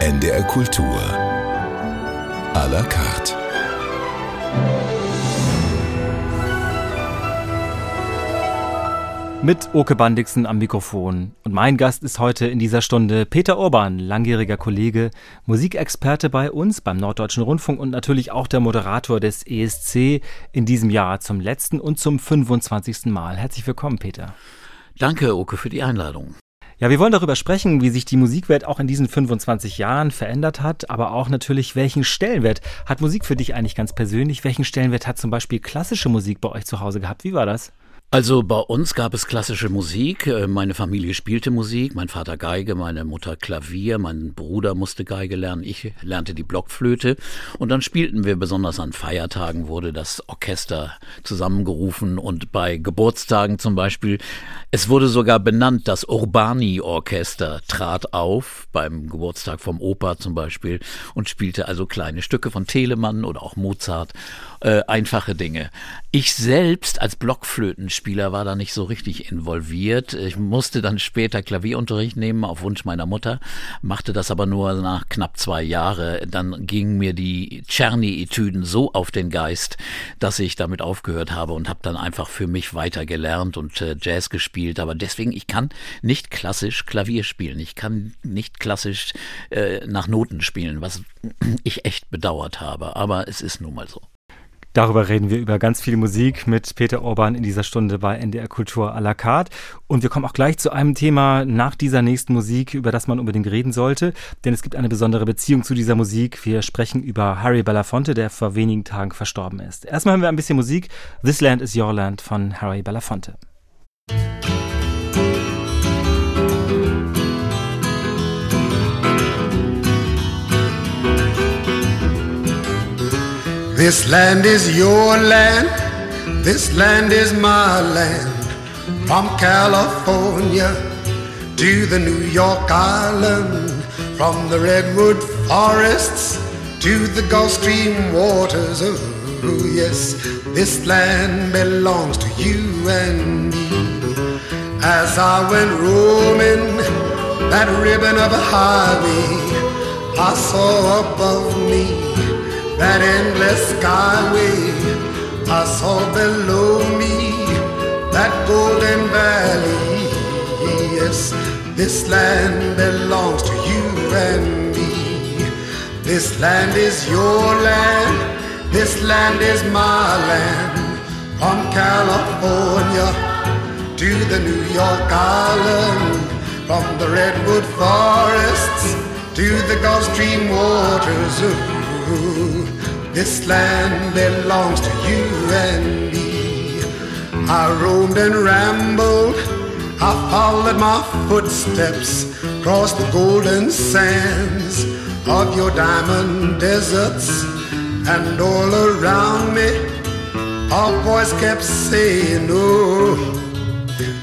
NDR Kultur. À la carte. Mit Oke Bandixen am Mikrofon. Und mein Gast ist heute in dieser Stunde Peter Urban, langjähriger Kollege, Musikexperte bei uns beim Norddeutschen Rundfunk und natürlich auch der Moderator des ESC in diesem Jahr zum letzten und zum 25. Mal. Herzlich willkommen, Peter. Danke, Oke, für die Einladung. Ja, wir wollen darüber sprechen, wie sich die Musikwelt auch in diesen 25 Jahren verändert hat, aber auch natürlich, welchen Stellenwert hat Musik für dich eigentlich ganz persönlich? Welchen Stellenwert hat zum Beispiel klassische Musik bei euch zu Hause gehabt? Wie war das? Also bei uns gab es klassische Musik. Äh, meine Familie spielte Musik, mein Vater Geige, meine Mutter Klavier, mein Bruder musste Geige lernen, ich lernte die Blockflöte und dann spielten wir besonders an Feiertagen wurde das Orchester zusammengerufen und bei Geburtstagen zum Beispiel. Es wurde sogar benannt, das Urbani-Orchester trat auf beim Geburtstag vom Opa zum Beispiel und spielte also kleine Stücke von Telemann oder auch Mozart äh, einfache Dinge. Ich selbst als Blockflötenspieler war da nicht so richtig involviert. Ich musste dann später Klavierunterricht nehmen auf Wunsch meiner Mutter, machte das aber nur nach knapp zwei Jahre. Dann gingen mir die Czerny-Etüden so auf den Geist, dass ich damit aufgehört habe und habe dann einfach für mich weiter gelernt und äh, Jazz gespielt. Aber deswegen, ich kann nicht klassisch Klavier spielen. Ich kann nicht klassisch äh, nach Noten spielen, was ich echt bedauert habe. Aber es ist nun mal so. Darüber reden wir über ganz viel Musik mit Peter Orban in dieser Stunde bei NDR Kultur à la carte. Und wir kommen auch gleich zu einem Thema nach dieser nächsten Musik, über das man unbedingt reden sollte. Denn es gibt eine besondere Beziehung zu dieser Musik. Wir sprechen über Harry Belafonte, der vor wenigen Tagen verstorben ist. Erstmal haben wir ein bisschen Musik. This Land is Your Land von Harry Belafonte. This land is your land, this land is my land. From California to the New York Island, from the redwood forests to the Gulf Stream waters. Oh, yes, this land belongs to you and me. As I went roaming that ribbon of a highway, I saw above me that endless skyway. I saw below me that golden valley. Yes, this land belongs to you and me. This land is your land. This land is my land. From California to the New York Island. From the redwood forests to the Gulf Stream waters. This land belongs to you and me. I roamed and rambled, I followed my footsteps, across the golden sands of your diamond deserts, and all around me, a voice kept saying, Oh,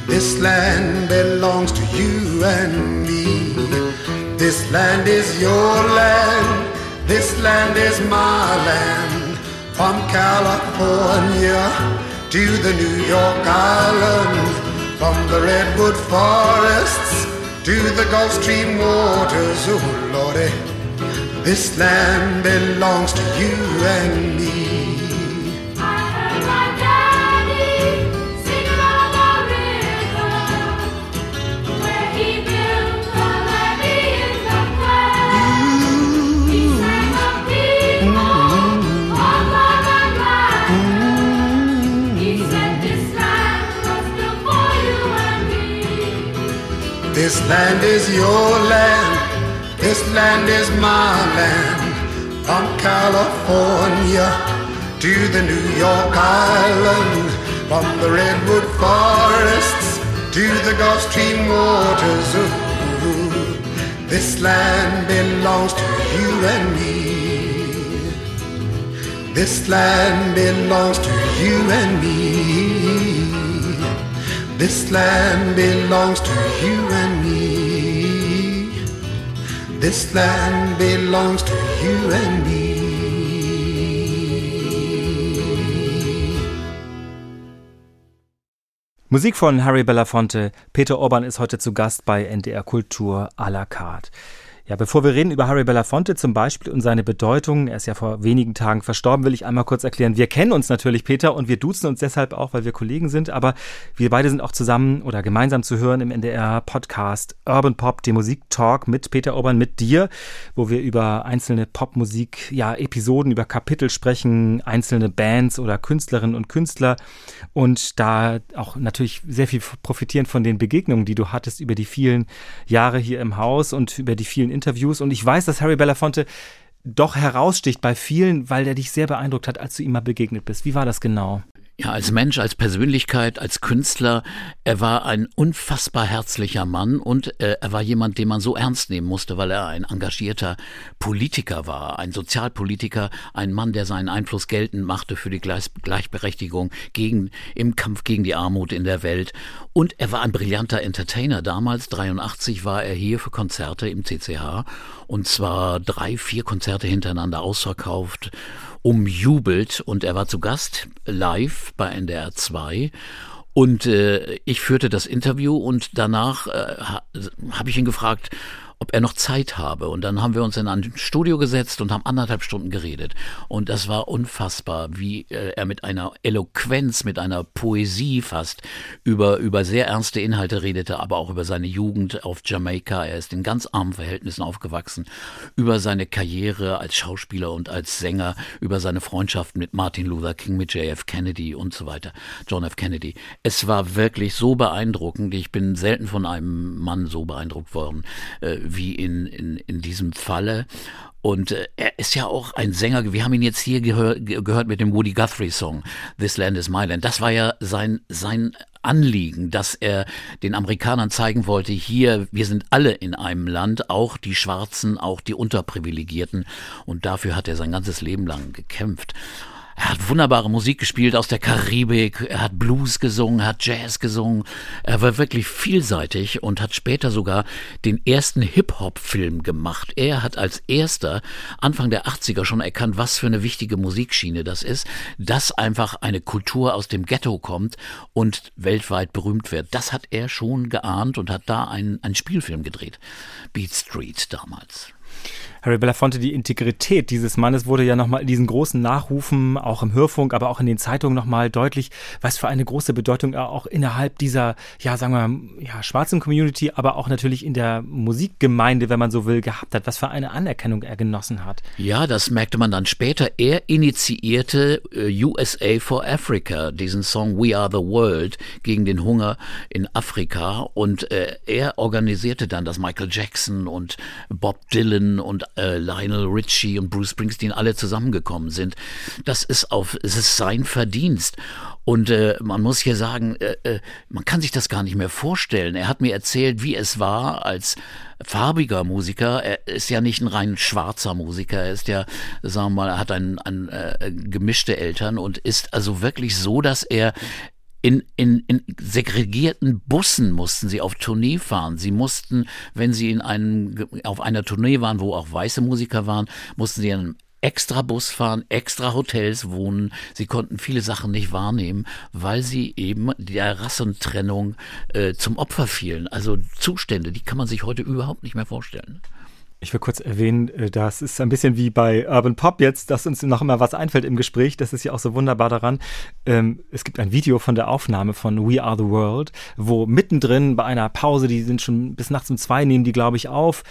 this land belongs to you and me. This land is your land this land is my land, from California to the New York Island, from the redwood forests to the Gulf Stream waters. Oh Lordy, this land belongs to you and me. This land is your land, this land is my land. From California to the New York Island, from the redwood forests to the Gulf Stream waters. Ooh, this land belongs to you and me. This land belongs to you and me. This land belongs to you and me. This land belongs to you and me. Musik von Harry Belafonte. Peter Orban ist heute zu Gast bei NDR Kultur à la carte. Ja, bevor wir reden über Harry Belafonte zum Beispiel und seine Bedeutung, er ist ja vor wenigen Tagen verstorben, will ich einmal kurz erklären. Wir kennen uns natürlich, Peter, und wir duzen uns deshalb auch, weil wir Kollegen sind, aber wir beide sind auch zusammen oder gemeinsam zu hören im NDR-Podcast Urban Pop, dem Musiktalk mit Peter Obern, mit dir, wo wir über einzelne Popmusik, ja, Episoden, über Kapitel sprechen, einzelne Bands oder Künstlerinnen und Künstler und da auch natürlich sehr viel profitieren von den Begegnungen, die du hattest über die vielen Jahre hier im Haus und über die vielen Interviews. Und ich weiß, dass Harry Belafonte doch heraussticht bei vielen, weil der dich sehr beeindruckt hat, als du ihm mal begegnet bist. Wie war das genau? Ja, als Mensch, als Persönlichkeit, als Künstler, er war ein unfassbar herzlicher Mann und äh, er war jemand, den man so ernst nehmen musste, weil er ein engagierter Politiker war, ein Sozialpolitiker, ein Mann, der seinen Einfluss geltend machte für die Gleich Gleichberechtigung gegen, im Kampf gegen die Armut in der Welt. Und er war ein brillanter Entertainer. Damals, 83, war er hier für Konzerte im CCH und zwar drei, vier Konzerte hintereinander ausverkauft umjubelt und er war zu Gast live bei NDR 2 und äh, ich führte das Interview und danach äh, habe ich ihn gefragt, ob er noch Zeit habe. Und dann haben wir uns in ein Studio gesetzt und haben anderthalb Stunden geredet. Und das war unfassbar, wie äh, er mit einer Eloquenz, mit einer Poesie fast über, über sehr ernste Inhalte redete, aber auch über seine Jugend auf Jamaika. Er ist in ganz armen Verhältnissen aufgewachsen, über seine Karriere als Schauspieler und als Sänger, über seine Freundschaft mit Martin Luther King, mit JF Kennedy und so weiter, John F. Kennedy. Es war wirklich so beeindruckend. Ich bin selten von einem Mann so beeindruckt worden, äh, wie in, in, in diesem Falle. Und äh, er ist ja auch ein Sänger. Wir haben ihn jetzt hier gehör, gehört mit dem Woody Guthrie Song This Land is My Land. Das war ja sein sein Anliegen, dass er den Amerikanern zeigen wollte, hier, wir sind alle in einem Land, auch die Schwarzen, auch die Unterprivilegierten. Und dafür hat er sein ganzes Leben lang gekämpft. Er hat wunderbare Musik gespielt aus der Karibik, er hat Blues gesungen, hat Jazz gesungen. Er war wirklich vielseitig und hat später sogar den ersten Hip-Hop-Film gemacht. Er hat als erster Anfang der 80er schon erkannt, was für eine wichtige Musikschiene das ist, dass einfach eine Kultur aus dem Ghetto kommt und weltweit berühmt wird. Das hat er schon geahnt und hat da einen, einen Spielfilm gedreht. Beat Street damals. Harry Belafonte, die Integrität dieses Mannes wurde ja nochmal in diesen großen Nachrufen, auch im Hörfunk, aber auch in den Zeitungen nochmal deutlich, was für eine große Bedeutung er auch innerhalb dieser, ja, sagen wir, ja, schwarzen Community, aber auch natürlich in der Musikgemeinde, wenn man so will, gehabt hat, was für eine Anerkennung er genossen hat. Ja, das merkte man dann später. Er initiierte äh, USA for Africa, diesen Song We Are the World gegen den Hunger in Afrika und äh, er organisierte dann, dass Michael Jackson und Bob Dylan und äh, Lionel Richie und Bruce Springsteen alle zusammengekommen sind. Das ist auf, es ist sein Verdienst. Und äh, man muss hier sagen, äh, äh, man kann sich das gar nicht mehr vorstellen. Er hat mir erzählt, wie es war als farbiger Musiker. Er ist ja nicht ein rein schwarzer Musiker. Er ist ja, sagen wir mal, hat ein, ein, äh, gemischte Eltern und ist also wirklich so, dass er in, in, in segregierten Bussen mussten sie auf Tournee fahren. Sie mussten, wenn sie in einem, auf einer Tournee waren, wo auch weiße Musiker waren, mussten sie in einem extra Bus fahren, extra Hotels wohnen. Sie konnten viele Sachen nicht wahrnehmen, weil sie eben der Rassentrennung äh, zum Opfer fielen. Also Zustände, die kann man sich heute überhaupt nicht mehr vorstellen. Ich will kurz erwähnen, äh, das ist ein bisschen wie bei Urban Pop jetzt, dass uns noch immer was einfällt im Gespräch. Das ist ja auch so wunderbar daran. Ähm, es gibt ein Video von der Aufnahme von We Are the World, wo mittendrin bei einer Pause, die sind schon bis nachts um zwei, nehmen die, glaube ich, auf,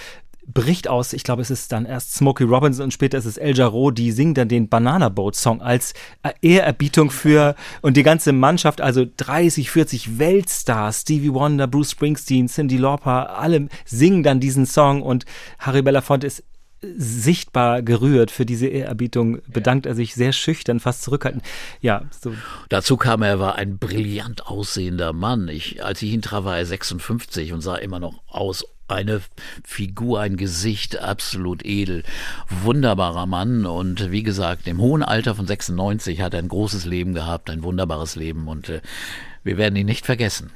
bricht aus, ich glaube, es ist dann erst Smokey Robinson und später ist es El Jarreau, die singen dann den Banana Boat Song als Ehrerbietung für und die ganze Mannschaft, also 30, 40 Weltstars, Stevie Wonder, Bruce Springsteen, Cindy Lauper, alle singen dann diesen Song und Harry Belafonte ist sichtbar gerührt für diese Ehrerbietung, bedankt er sich sehr schüchtern, fast zurückhaltend. Ja, so. Dazu kam er, er war ein brillant aussehender Mann. Ich, als ich ihn traf, war er 56 und sah immer noch aus eine Figur, ein Gesicht, absolut edel. Wunderbarer Mann und wie gesagt, im hohen Alter von 96 hat er ein großes Leben gehabt, ein wunderbares Leben und äh, wir werden ihn nicht vergessen.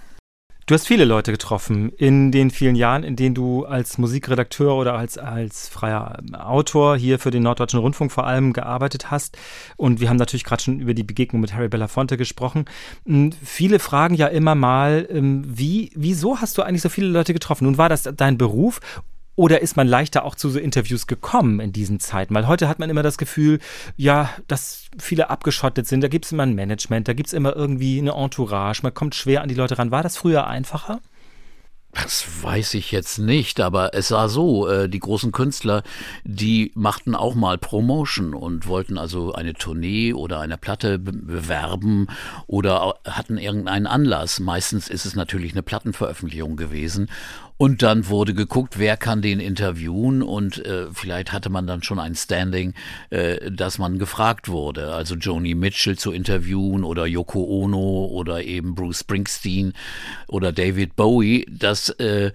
Du hast viele Leute getroffen in den vielen Jahren, in denen du als Musikredakteur oder als, als freier Autor hier für den Norddeutschen Rundfunk vor allem gearbeitet hast. Und wir haben natürlich gerade schon über die Begegnung mit Harry Belafonte gesprochen. Hm, viele fragen ja immer mal, ähm, wie, wieso hast du eigentlich so viele Leute getroffen? Nun war das dein Beruf Oder ist man leichter auch zu so Interviews gekommen in diesen Zeiten? Weil heute hat man immer das Gefühl, ja, dass viele abgeschottet sind. Da gibt es immer ein Management, da gibt es immer irgendwie eine Entourage. Man kommt schwer an die Leute ran. War das früher einfacher? Das weiß ich jetzt nicht, aber es war so, äh, die großen Künstler, die machten auch mal Promotion und wollten also eine Tournee oder eine Platte bewerben oder hatten irgendeinen Anlass. Meistens ist es natürlich eine Plattenveröffentlichung gewesen und dann wurde geguckt, wer kann den interviewen und äh, vielleicht hatte man dann schon ein Standing, äh, dass man gefragt wurde. Also Joni Mitchell zu interviewen oder Yoko Ono oder eben Bruce Springsteen oder David Bowie. Das äh,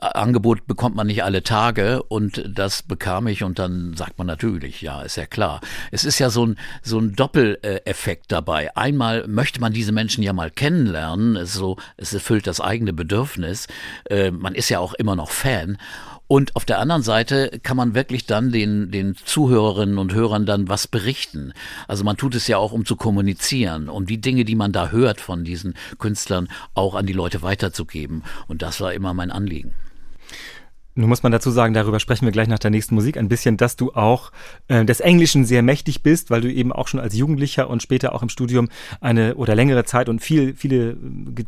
Angebot bekommt man nicht alle Tage und das bekam ich und dann sagt man natürlich, ja, ist ja klar. Es ist ja so ein, so ein Doppeleffekt dabei. Einmal möchte man diese Menschen ja mal kennenlernen, es, so, es erfüllt das eigene Bedürfnis. Äh, man ist ja auch immer noch Fan. Und auf der anderen Seite kann man wirklich dann den, den Zuhörerinnen und Hörern dann was berichten. Also man tut es ja auch, um zu kommunizieren, um die Dinge, die man da hört von diesen Künstlern, auch an die Leute weiterzugeben. Und das war immer mein Anliegen. Nun muss man dazu sagen, darüber sprechen wir gleich nach der nächsten Musik ein bisschen, dass du auch äh, des Englischen sehr mächtig bist, weil du eben auch schon als Jugendlicher und später auch im Studium eine oder längere Zeit und viel, viele,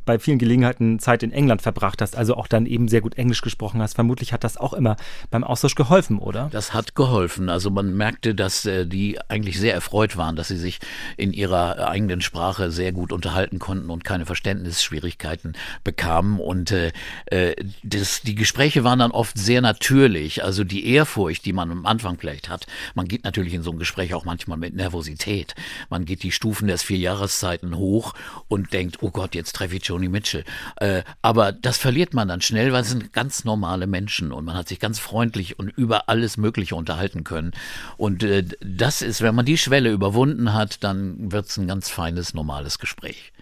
bei vielen Gelegenheiten Zeit in England verbracht hast, also auch dann eben sehr gut Englisch gesprochen hast. Vermutlich hat das auch immer beim Austausch geholfen, oder? Das hat geholfen. Also man merkte, dass äh, die eigentlich sehr erfreut waren, dass sie sich in ihrer eigenen Sprache sehr gut unterhalten konnten und keine Verständnisschwierigkeiten bekamen. Und äh, äh das, die Gespräche waren dann oft sehr natürlich. Also die Ehrfurcht, die man am Anfang vielleicht hat. Man geht natürlich in so ein Gespräch auch manchmal mit Nervosität. Man geht die Stufen des vier Jahreszeiten hoch und denkt, oh Gott, jetzt treffe ich Joni Mitchell. Äh, aber das verliert man dann schnell, weil es sind ganz normale Menschen und man hat sich ganz freundlich und über alles Mögliche unterhalten können. Und äh, das ist, wenn man die Schwelle überwunden hat, dann wird es ein ganz feines, normales Gespräch.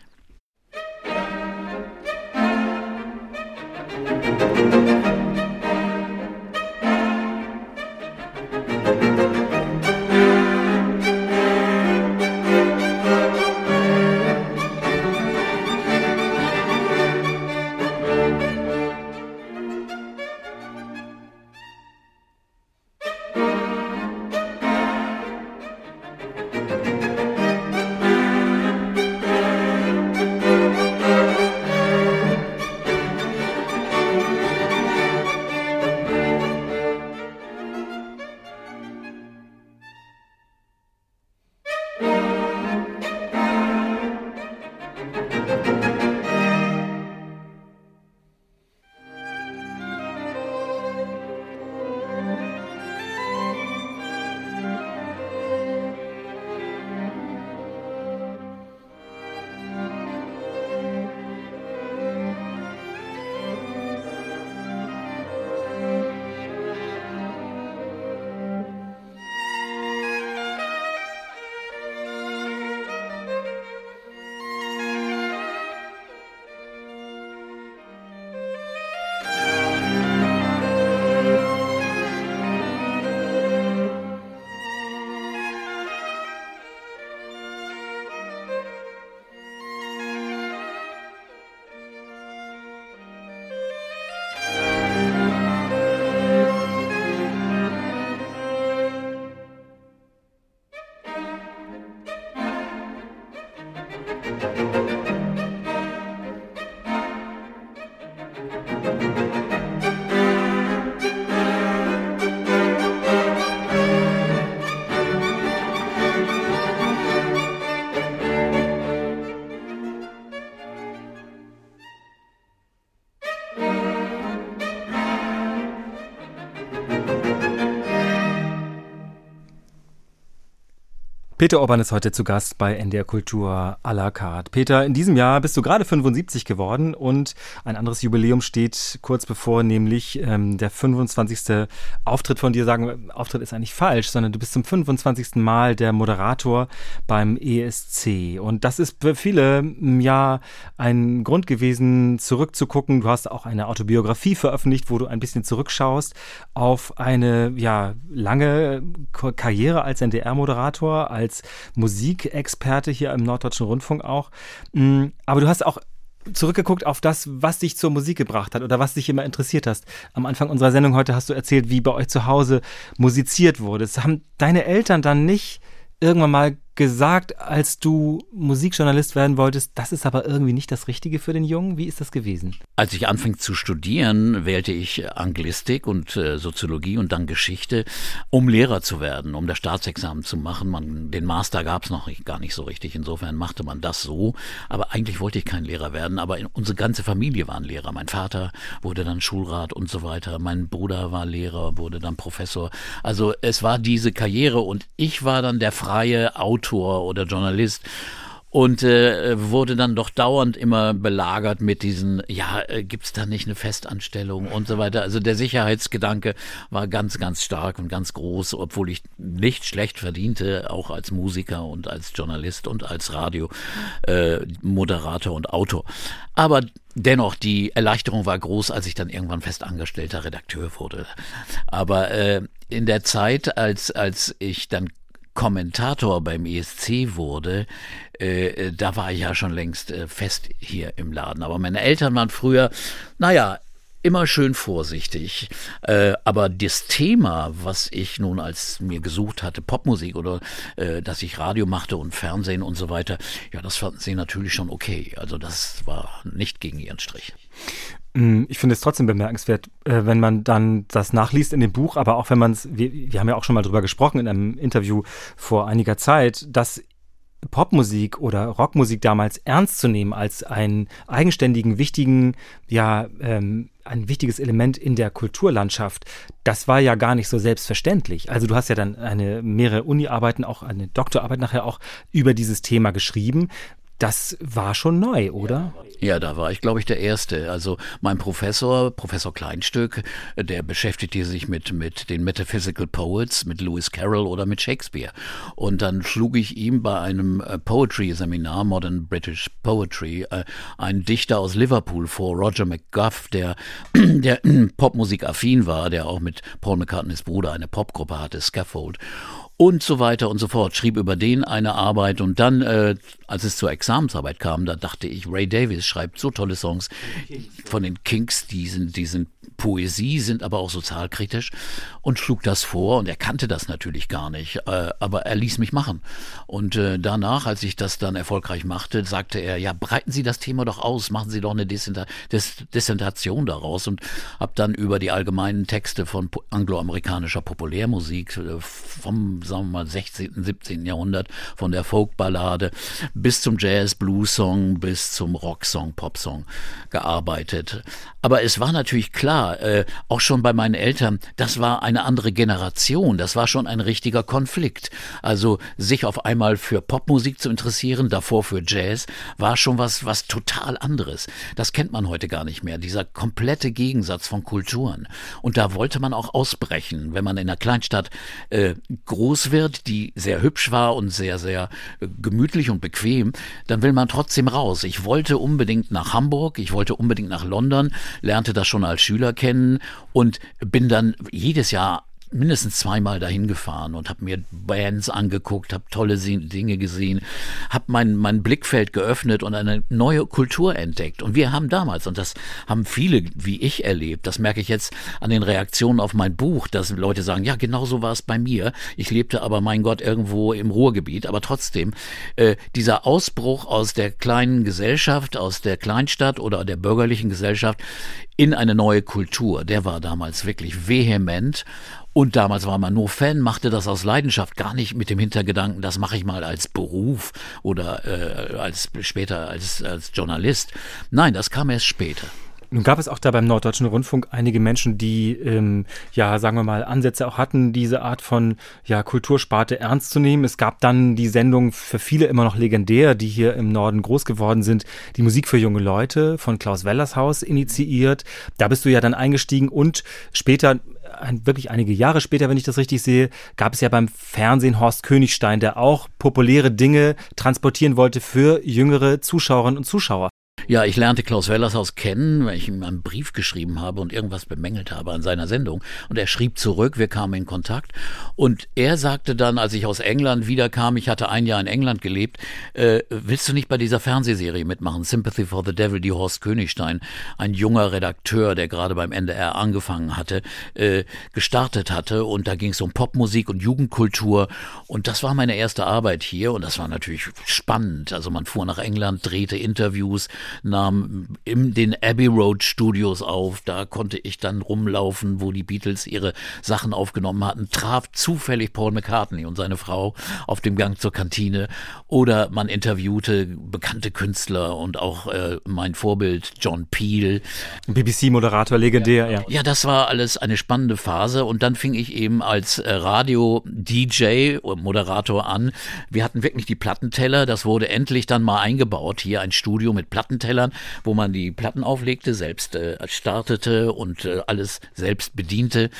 Peter Orban ist heute zu Gast bei NDR Kultur à la carte. Peter, in diesem Jahr bist du gerade 75 geworden und ein anderes Jubiläum steht kurz bevor, nämlich ähm, der 25. Auftritt von dir. Sagen, Auftritt ist eigentlich falsch, sondern du bist zum 25. Mal der Moderator beim ESC. Und das ist für viele ja ein Grund gewesen, zurückzugucken. Du hast auch eine Autobiografie veröffentlicht, wo du ein bisschen zurückschaust auf eine ja lange Karriere als NDR-Moderator, als als Musikexperte hier im Norddeutschen Rundfunk auch. Mm, aber du hast auch zurückgeguckt auf das, was dich zur Musik gebracht hat oder was dich immer interessiert hast. Am Anfang unserer Sendung heute hast du erzählt, wie bei euch zu Hause musiziert wurde. Das haben deine Eltern dann nicht irgendwann mal gesagt, als du Musikjournalist werden wolltest, das ist aber irgendwie nicht das Richtige für den Jungen? Wie ist das gewesen? Als ich anfing zu studieren, wählte ich Anglistik und äh, Soziologie und dann Geschichte, um Lehrer zu werden, um das Staatsexamen zu machen. Man, den Master gab es noch gar nicht so richtig. Insofern machte man das so. Aber eigentlich wollte ich kein Lehrer werden. Aber unsere ganze Familie waren Lehrer. Mein Vater wurde dann Schulrat und so weiter. Mein Bruder war Lehrer, wurde dann Professor. Also es war diese Karriere und ich war dann der freie Autor Autor oder Journalist und äh, wurde dann doch dauernd immer belagert mit diesen, ja, äh, gibt's da nicht eine Festanstellung und so weiter. Also der Sicherheitsgedanke war ganz, ganz stark und ganz groß, obwohl ich nicht schlecht verdiente, auch als Musiker und als Journalist und als Radio äh, und Autor. Aber Dennoch, die Erleichterung war groß, als ich dann irgendwann festangestellter Redakteur wurde. Aber äh, in der Zeit, als, als ich dann Kommentator beim ESC wurde, äh, äh, da war ich ja schon längst äh, fest hier im Laden. Aber meine Eltern waren früher, naja, immer schön vorsichtig. Äh, aber das Thema, was ich nun als mir gesucht hatte, Popmusik oder äh, dass ich Radio machte und Fernsehen und so weiter, ja, das fanden sie natürlich schon okay. Also das war nicht gegen ihren Strich. Mm, ich finde es trotzdem bemerkenswert, äh, wenn man dann das nachliest in dem Buch, aber auch wenn man es, wir, wir haben ja auch schon mal drüber gesprochen in einem Interview vor einiger Zeit, dass Popmusik oder Rockmusik damals ernst zu nehmen als einen eigenständigen, wichtigen, ja, ähm, ein wichtiges Element in der Kulturlandschaft, das war ja gar nicht so selbstverständlich. Also du hast ja dann eine mehrere Uni-Arbeiten, auch eine Doktorarbeit nachher auch über dieses Thema geschrieben. Das war schon neu, oder? Ja, da war ich, glaube ich, der Erste. Also mein Professor, Professor Kleinstück, der beschäftigte sich mit, mit den Metaphysical Poets, mit Lewis Carroll oder mit Shakespeare. Und dann schlug ich ihm bei einem äh, Poetry-Seminar, Modern British Poetry, äh, einen Dichter aus Liverpool vor, Roger McGuff, der, der Popmusik affin war, der auch mit Paul McCartneys Bruder eine Popgruppe hatte, Scaffold und so weiter und so fort. Schrieb über den eine Arbeit und dann, äh, als es zur Examensarbeit kam, da dachte ich, Ray Davis schreibt so tolle Songs von den Kinks, die sind, die sind Poesie, sind aber auch sozialkritisch und schlug das vor und er kannte das natürlich gar nicht, äh, aber er ließ mich machen. Und äh, danach, als ich das dann erfolgreich machte, sagte er, ja, breiten Sie das Thema doch aus, machen Sie doch eine Dissentation daraus und hab dann über die allgemeinen Texte von angloamerikanischer Populärmusik äh, vom sagen wir mal, 16., 17. Jahrhundert, von der Folkballade bis zum Jazz, Blues-Song, bis zum Rocksong, Popsong gearbeitet. Aber es war natürlich klar, äh, auch schon bei meinen Eltern, das war eine andere Generation, das war schon ein richtiger Konflikt. Also sich auf einmal für Popmusik zu interessieren, davor für Jazz, war schon was, was total anderes. Das kennt man heute gar nicht mehr, dieser komplette Gegensatz von Kulturen. Und da wollte man auch ausbrechen, wenn man in einer Kleinstadt äh, groß groß wird, die sehr hübsch war und sehr, sehr äh, gemütlich und bequem, dann will man trotzdem raus. Ich wollte unbedingt nach Hamburg, ich wollte unbedingt nach London, lernte das schon als Schüler kennen und bin dann jedes Jahr mindestens zweimal dahin gefahren und habe mir Bands angeguckt, habe tolle Dinge gesehen, habe mein, mein Blickfeld geöffnet und eine neue Kultur entdeckt. Und wir haben damals, und das haben viele wie ich erlebt, das merke ich jetzt an den Reaktionen auf mein Buch, dass Leute sagen, ja, genau so war es bei mir. Ich lebte aber, mein Gott, irgendwo im Ruhrgebiet. Aber trotzdem, äh, dieser Ausbruch aus der kleinen Gesellschaft, aus der Kleinstadt oder der bürgerlichen Gesellschaft in eine neue Kultur, der war damals wirklich vehement und damals war man nur Fan, machte das aus Leidenschaft, gar nicht mit dem Hintergedanken, das mache ich mal als Beruf oder äh, als später als, als Journalist. Nein, das kam erst später. Nun gab es auch da beim Norddeutschen Rundfunk einige Menschen, die, ähm, ja, sagen wir mal, Ansätze auch hatten, diese Art von ja, Kultursparte ernst zu nehmen. Es gab dann die Sendung für viele immer noch legendär, die hier im Norden groß geworden sind, die Musik für junge Leute von Klaus Wellershaus initiiert. Da bist du ja dann eingestiegen und später wirklich einige Jahre später, wenn ich das richtig sehe, gab es ja beim Fernsehen Horst Königstein, der auch populäre Dinge transportieren wollte für jüngere Zuschauerinnen und Zuschauer. Ja, ich lernte Klaus Wellershaus kennen, weil ich ihm einen Brief geschrieben habe und irgendwas bemängelt habe an seiner Sendung. Und er schrieb zurück, wir kamen in Kontakt. Und er sagte dann, als ich aus England wiederkam, ich hatte ein Jahr in England gelebt, äh, willst du nicht bei dieser Fernsehserie mitmachen? Sympathy for the Devil, die Horst Königstein, ein junger Redakteur, der gerade beim NDR angefangen hatte, äh, gestartet hatte. Und da ging es um Popmusik und Jugendkultur. Und das war meine erste Arbeit hier. Und das war natürlich spannend. Also man fuhr nach England, drehte Interviews, nahm in den Abbey Road Studios auf. Da konnte ich dann rumlaufen, wo die Beatles ihre Sachen aufgenommen hatten, traf zufällig Paul McCartney und seine Frau auf dem Gang zur Kantine. Oder man interviewte bekannte Künstler und auch äh, mein Vorbild John Peel. BBC-Moderator, legendär, ja. Ja, das war alles eine spannende Phase. Und dann fing ich eben als äh, Radio-DJ, Moderator an. Wir hatten wirklich die Plattenteller. Das wurde endlich dann mal eingebaut. Hier ein Studio mit Plattentellern, wo man die Platten auflegte, selbst äh, startete und äh, alles selbst bediente.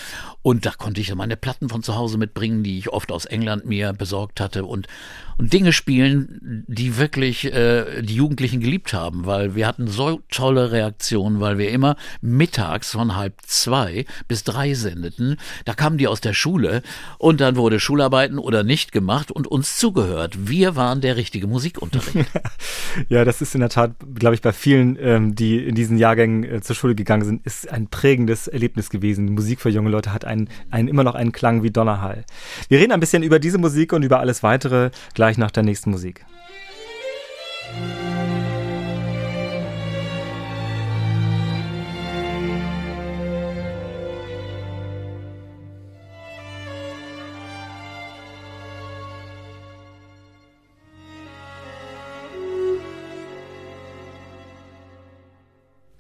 Und da konnte ich meine Platten von zu Hause mitbringen, die ich oft aus England mir besorgt hatte und und Dinge spielen, die wirklich äh, die Jugendlichen geliebt haben, weil wir hatten so tolle Reaktionen, weil wir immer mittags von halb zwei bis drei sendeten. Da kamen die aus der Schule und dann wurde Schularbeiten oder nicht gemacht und uns zugehört. Wir waren der richtige Musikunterricht. ja, das ist in der Tat, glaube ich, bei vielen, ähm, die in diesen Jahrgängen äh, zur Schule gegangen sind, ist ein prägendes Erlebnis gewesen. Musik für junge Leute hat einen, einen immer noch einen Klang wie Donnerhall. Wir reden ein bisschen über diese Musik und über alles weitere gleich nach der nächsten Musik.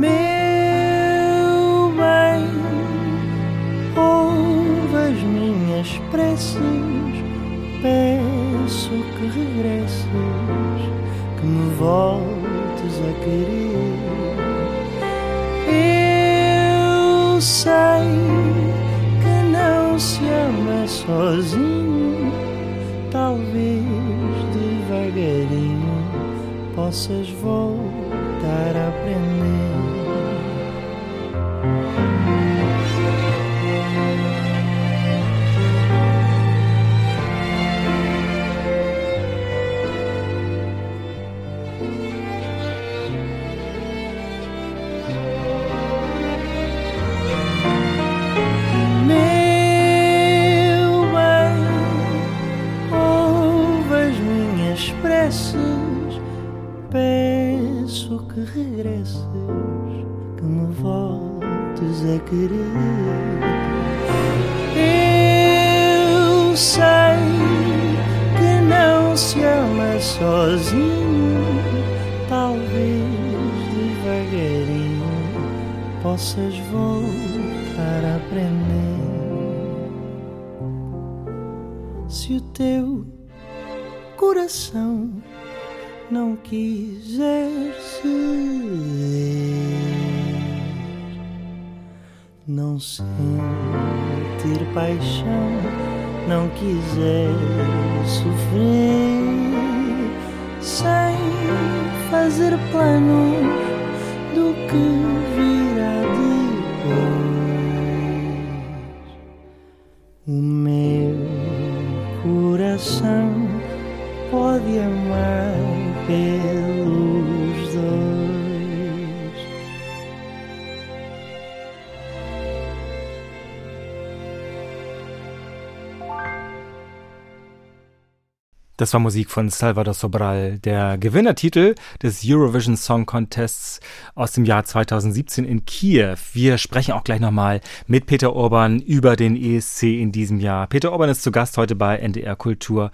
Meu bem, ouve as minhas preces, peço que regresses, que me voltes a querer. Eu sei que não se ama sozinho, talvez devagarinho possas voltar a querer. Eu sei que não se ama sozinho, talvez devagarinho possas voltar a aprender. Se o teu coração não quiser não sentir paixão, não quiser sofrer, sem fazer planos do que virá depois. Das war Musik von Salvador Sobral, der Gewinnertitel des Eurovision Song Contests aus dem Jahr 2017 in Kiew. Wir sprechen auch gleich nochmal mit Peter Orban über den ESC in diesem Jahr. Peter Orban ist zu Gast heute bei NDR Kultur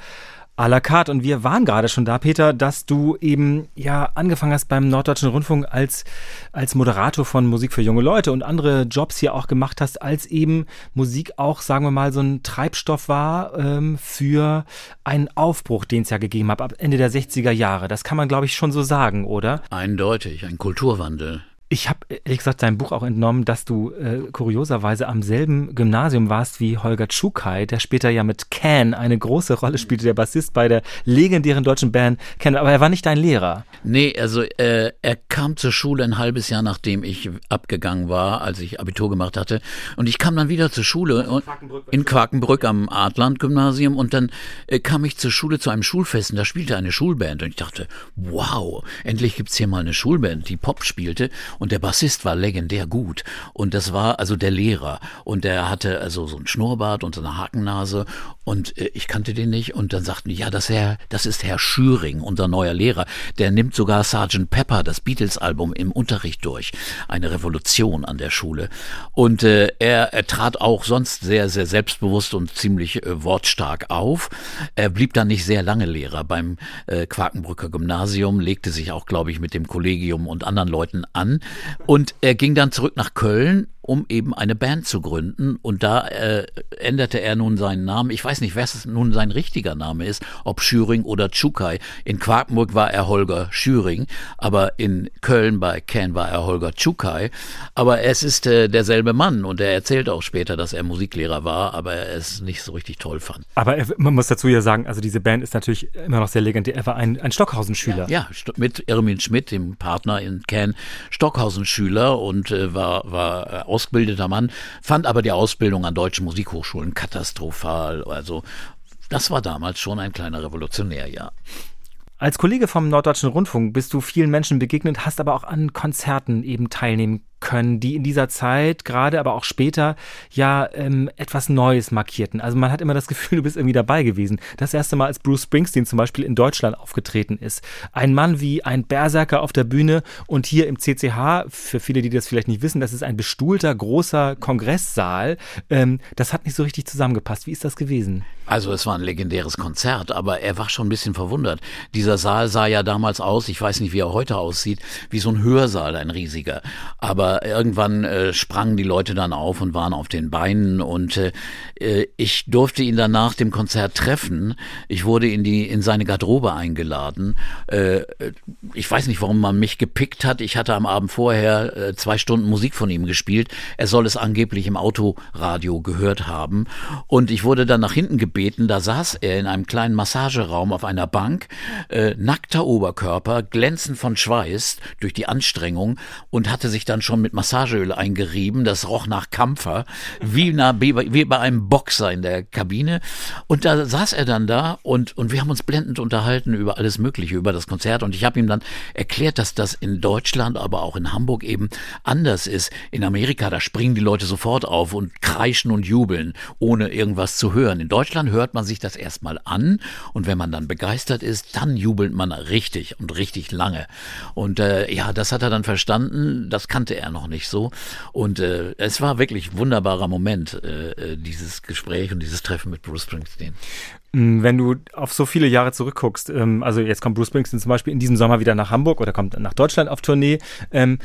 à la carte. Und wir waren gerade schon da, Peter, dass du eben ja angefangen hast beim Norddeutschen Rundfunk als, als Moderator von Musik für junge Leute und andere Jobs hier auch gemacht hast, als eben Musik auch, sagen wir mal, so ein Treibstoff war ähm, für einen Aufbruch, den es ja gegeben hat ab Ende der 60er Jahre. Das kann man, glaube ich, schon so sagen, oder? Eindeutig, ein Kulturwandel. Ich habe ehrlich gesagt deinem Buch auch entnommen, dass du äh, kurioserweise am selben Gymnasium warst wie Holger Tschukai, der später ja mit Can eine große Rolle spielte, der Bassist bei der legendären deutschen Band Can, aber er war nicht dein Lehrer. Nee, also äh, er kam zur Schule ein halbes Jahr nachdem ich abgegangen war, als ich Abitur gemacht hatte. Und ich kam dann wieder zur Schule und, in Quakenbrück am Adland-Gymnasium und dann äh, kam ich zur Schule zu einem Schulfest und da spielte eine Schulband. Und ich dachte, wow, endlich gibt's hier mal eine Schulband, die Pop spielte und der Bassist war legendär gut. Und das war also der Lehrer. Und der hatte also so ein Schnurrbart und so eine Hakennase. Und äh, ich kannte den nicht. Und dann sagten die, ja, das, Herr, das ist Herr Schüring, unser neuer Lehrer. Der nimmt sogar Sgt. Pepper, das Beatles-Album, im Unterricht durch. Eine Revolution an der Schule. Und äh, er, er trat auch sonst sehr, sehr selbstbewusst und ziemlich äh, wortstark auf. Er blieb dann nicht sehr lange Lehrer beim äh, Quakenbrücker Gymnasium, legte sich auch, glaube ich, mit dem Kollegium und anderen Leuten an. Und er ging dann zurück nach Köln um eben eine Band zu gründen. Und da äh, änderte er nun seinen Namen. Ich weiß nicht, was nun sein richtiger Name ist, ob Schüring oder Tschukai. In Quarkburg war er Holger Schüring, aber in Köln bei Ken war er Holger Tschukai. Aber es ist äh, derselbe Mann und er erzählt auch später, dass er Musiklehrer war, aber er es nicht so richtig toll fand. Aber er, man muss dazu ja sagen, also diese Band ist natürlich immer noch sehr legendär. Er war ein, ein Stockhausen-Schüler. Ja, ja, mit Ermin Schmidt, dem Partner in Ken, Stockhausen-Schüler und äh, war, war äh, ausgebildeter Mann, fand aber die Ausbildung an deutschen Musikhochschulen katastrophal. Also das war damals schon ein kleiner Revolutionär, ja. Als Kollege vom Norddeutschen Rundfunk bist du vielen Menschen begegnet, hast aber auch an Konzerten eben teilnehmen können, die in dieser Zeit, gerade aber auch später, ja ähm, etwas Neues markierten. Also man hat immer das Gefühl, du bist irgendwie dabei gewesen. Das erste Mal, als Bruce Springsteen zum Beispiel in Deutschland aufgetreten ist. Ein Mann wie ein Berserker auf der Bühne und hier im CCH, für viele, die das vielleicht nicht wissen, das ist ein bestuhlter, großer Kongresssaal. Ähm, das hat nicht so richtig zusammengepasst. Wie ist das gewesen? Also es war ein legendäres Konzert, aber er war schon ein bisschen verwundert. Dieser Saal sah ja damals aus, ich weiß nicht, wie er heute aussieht, wie so ein Hörsaal, ein riesiger. Aber irgendwann äh, sprangen die Leute dann auf und waren auf den Beinen und äh, äh, ich durfte ihn dann nach dem Konzert treffen. Ich wurde in die in seine Garderobe eingeladen. Äh, ich weiß nicht, warum man mich gepickt hat. Ich hatte am Abend vorher äh, zwei Stunden Musik von ihm gespielt. Er soll es angeblich im Autoradio gehört haben und ich wurde dann nach hinten gebeten. Da saß er in einem kleinen Massageraum auf einer Bank, äh, nackter Oberkörper, glänzend von Schweiß durch die Anstrengung und hatte sich dann schon mit Massageöl eingerieben. Das roch nach Kampfer, wie, na, wie bei einem Boxer in der Kabine. Und da saß er dann da und, und wir haben uns blendend unterhalten über alles Mögliche, über das Konzert. Und ich habe ihm dann erklärt, dass das in Deutschland, aber auch in Hamburg eben anders ist. In Amerika, da springen die Leute sofort auf und kreischen und jubeln, ohne irgendwas zu hören. In Deutschland hört man sich das erstmal an und wenn man dann begeistert ist, dann jubelt man richtig und richtig lange. Und äh, ja, das hat er dann verstanden, das kannte er noch nicht so. Und äh, es war wirklich ein wunderbarer Moment, äh, äh, dieses Gespräch und dieses Treffen mit Bruce Springsteen. Mm, wenn du auf so viele Jahre zurückguckst, ähm, also jetzt kommt Bruce Springsteen zum Beispiel in diesem Sommer wieder nach Hamburg oder kommt nach Deutschland auf Tournee. Ähm,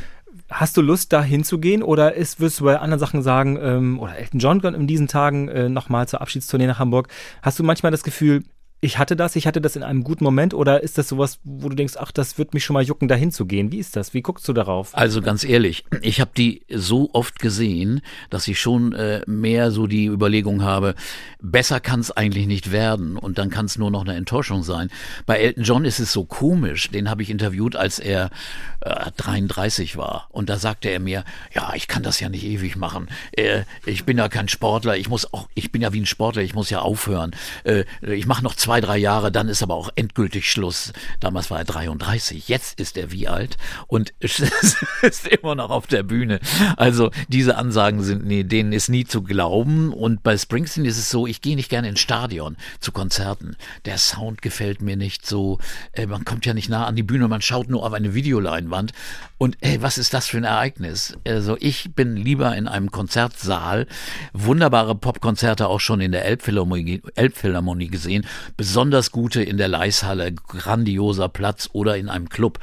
Hast du Lust, da hinzugehen oder ist, wirst du bei anderen Sachen sagen, ähm, oder Elton John in diesen Tagen äh, nochmal zur Abschiedstournee nach Hamburg, hast du manchmal das Gefühl, ich hatte das, ich hatte das in einem guten Moment oder ist das sowas, wo du denkst, ach, das wird mich schon mal jucken, dahin zu gehen? Wie ist das? Wie guckst du darauf? Also ganz ehrlich, ich habe die so oft gesehen, dass ich schon äh, mehr so die Überlegung habe, besser kann es eigentlich nicht werden und dann kann es nur noch eine Enttäuschung sein. Bei Elton John ist es so komisch, den habe ich interviewt, als er äh, 33 war und da sagte er mir, ja, ich kann das ja nicht ewig machen. Äh, ich bin ja kein Sportler, ich muss auch, ich bin ja wie ein Sportler, ich muss ja aufhören. Äh, ich mache noch zwei zwei, drei Jahre, dann ist aber auch endgültig Schluss. Damals war er 33, jetzt ist er wie alt und ist immer noch auf der Bühne. Also diese Ansagen sind, nee, denen ist nie zu glauben. Und bei Springsteen ist es so, ich gehe nicht gerne ins Stadion zu Konzerten. Der Sound gefällt mir nicht so. Äh, man kommt ja nicht nah an die Bühne, man schaut nur auf eine Videoleinwand. Und ey, was ist das für ein Ereignis? Also ich bin lieber in einem Konzertsaal. Wunderbare Popkonzerte auch schon in der Elbphilharmonie, Elbphilharmonie gesehen besonders gute in der Leishalle, grandioser Platz oder in einem Club,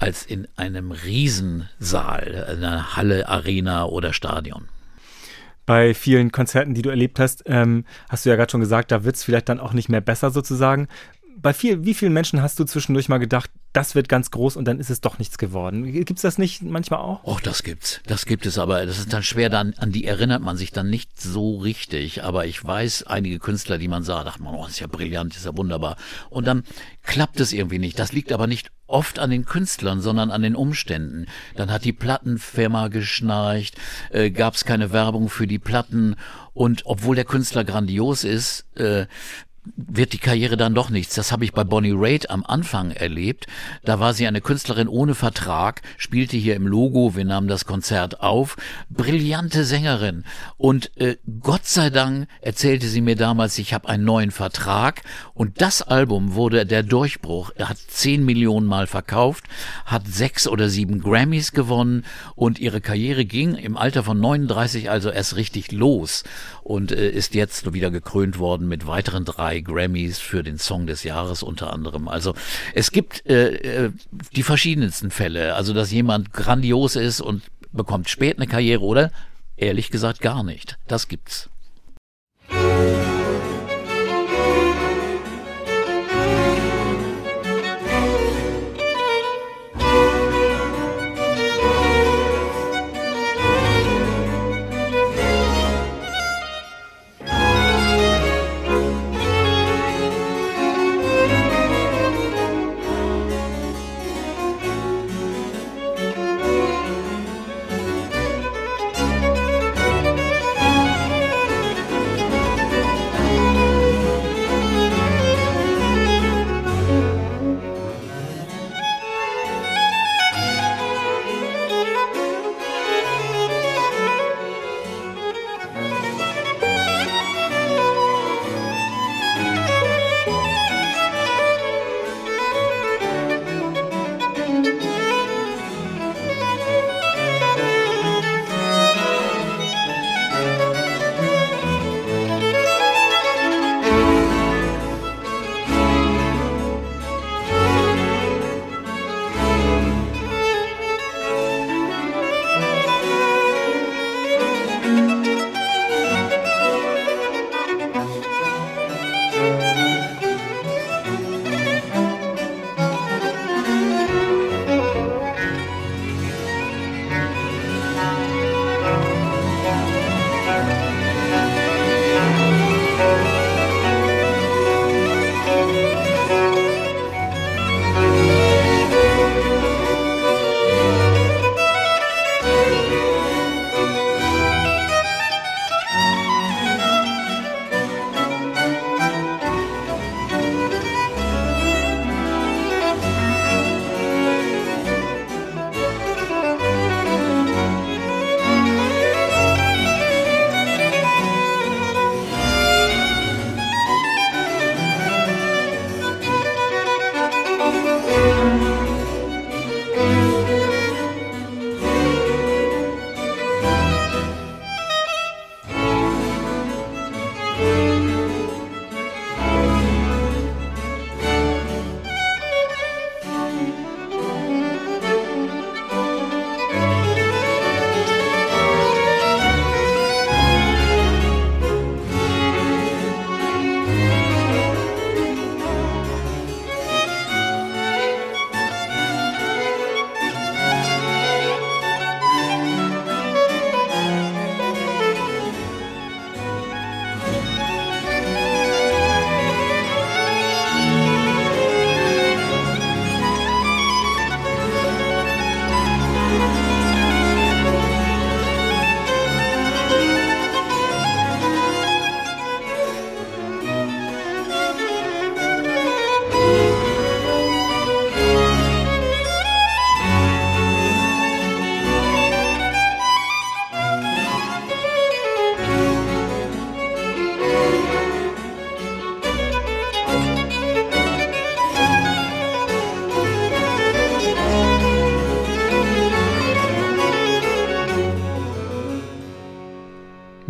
als in einem Riesensaal, einer Halle, Arena oder Stadion. Bei vielen Konzerten, die du erlebt hast, ähm, hast du ja gerade schon gesagt, da wird es vielleicht dann auch nicht mehr besser sozusagen. Bei viel, wie vielen Menschen hast du zwischendurch mal gedacht, das wird ganz groß und dann ist es doch nichts geworden? Gibt es das nicht manchmal auch? Och, das gibt's. Das gibt es, aber das ist dann schwer, dann, an die erinnert man sich dann nicht so richtig. Aber ich weiß einige Künstler, die man sagt, ach man, oh, ist ja brillant, ist ja wunderbar. Und dann klappt es irgendwie nicht. Das liegt aber nicht oft an den Künstlern, sondern an den Umständen. Dann hat die Plattenfirma geschnarcht, äh, gab es keine Werbung für die Platten und obwohl der Künstler grandios ist, äh, wird die Karriere dann doch nichts. Das habe ich bei Bonnie Raitt am Anfang erlebt. Da war sie eine Künstlerin ohne Vertrag, spielte hier im Logo, wir nahmen das Konzert auf. Brillante Sängerin. Und äh, Gott sei Dank erzählte sie mir damals, ich habe einen neuen Vertrag. Und das Album wurde der Durchbruch. Er hat zehn Millionen Mal verkauft, hat sechs oder sieben Grammys gewonnen und ihre Karriere ging im Alter von 39 also erst richtig los und äh, ist jetzt wieder gekrönt worden mit weiteren drei Grammys für den Song des Jahres unter anderem. Also es gibt äh, äh, die verschiedensten Fälle, also dass jemand grandios ist und bekommt spät eine Karriere oder ehrlich gesagt gar nicht. Das gibt's.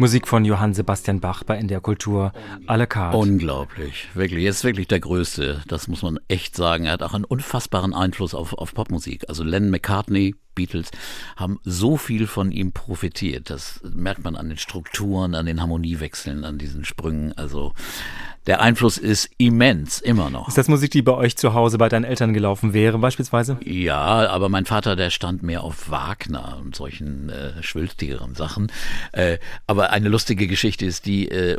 Musik von Johann Sebastian Bach bei NDR Kultur à la carte. Unglaublich, wirklich. Er ist wirklich der Größte. Das muss man echt sagen. Er hat auch einen unfassbaren Einfluss auf, auf Popmusik. Also Len McCartney, Beatles, haben so viel von ihm profitiert. Das merkt man an den Strukturen, an den Harmoniewechseln, an diesen Sprüngen. Also der Einfluss ist immens, immer noch. Ist das Musik, die bei euch zu Hause bei deinen Eltern gelaufen wäre, beispielsweise? Ja, aber mein Vater, der stand mehr auf Wagner und solchen äh, schwülstigeren Sachen. Äh, aber eine lustige Geschichte ist die, äh,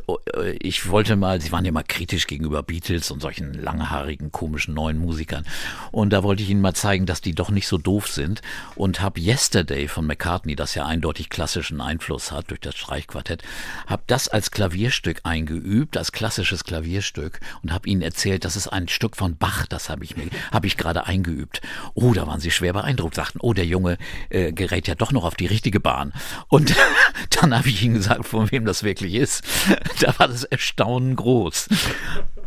ich wollte mal, sie waren ja mal kritisch gegenüber Beatles und solchen langhaarigen, komischen neuen Musikern. Und da wollte ich ihnen mal zeigen, dass die doch nicht so doof sind. Und habe Yesterday von McCartney, das ja eindeutig klassischen Einfluss hat durch das Streichquartett, habe das als Klavierstück eingeübt, als klassisches Klavierstück Klavierstück und habe ihnen erzählt, das ist ein Stück von Bach, das habe ich mir, habe ich gerade eingeübt. Oh, da waren sie schwer beeindruckt, sagten, oh, der Junge äh, gerät ja doch noch auf die richtige Bahn. Und dann habe ich ihnen gesagt, von wem das wirklich ist. Da war das Erstaunen groß.